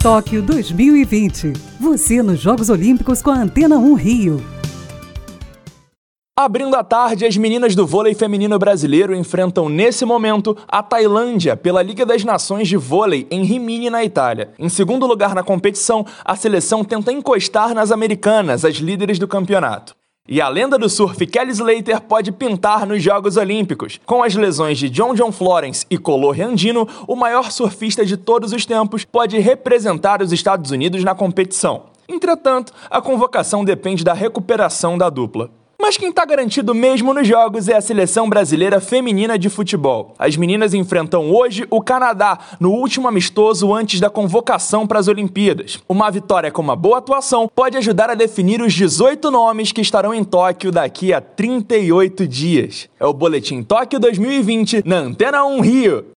Tóquio 2020. Você nos Jogos Olímpicos com a Antena 1 Rio. Abrindo a tarde, as meninas do vôlei feminino brasileiro enfrentam nesse momento a Tailândia pela Liga das Nações de Vôlei em Rimini, na Itália. Em segundo lugar na competição, a seleção tenta encostar nas americanas, as líderes do campeonato. E a lenda do surf Kelly Slater pode pintar nos Jogos Olímpicos. Com as lesões de John John Florence e Colo Reandino, o maior surfista de todos os tempos pode representar os Estados Unidos na competição. Entretanto, a convocação depende da recuperação da dupla. Mas quem está garantido mesmo nos jogos é a seleção brasileira feminina de futebol. As meninas enfrentam hoje o Canadá no último amistoso antes da convocação para as Olimpíadas. Uma vitória com uma boa atuação pode ajudar a definir os 18 nomes que estarão em Tóquio daqui a 38 dias. É o Boletim Tóquio 2020 na Antena 1 Rio.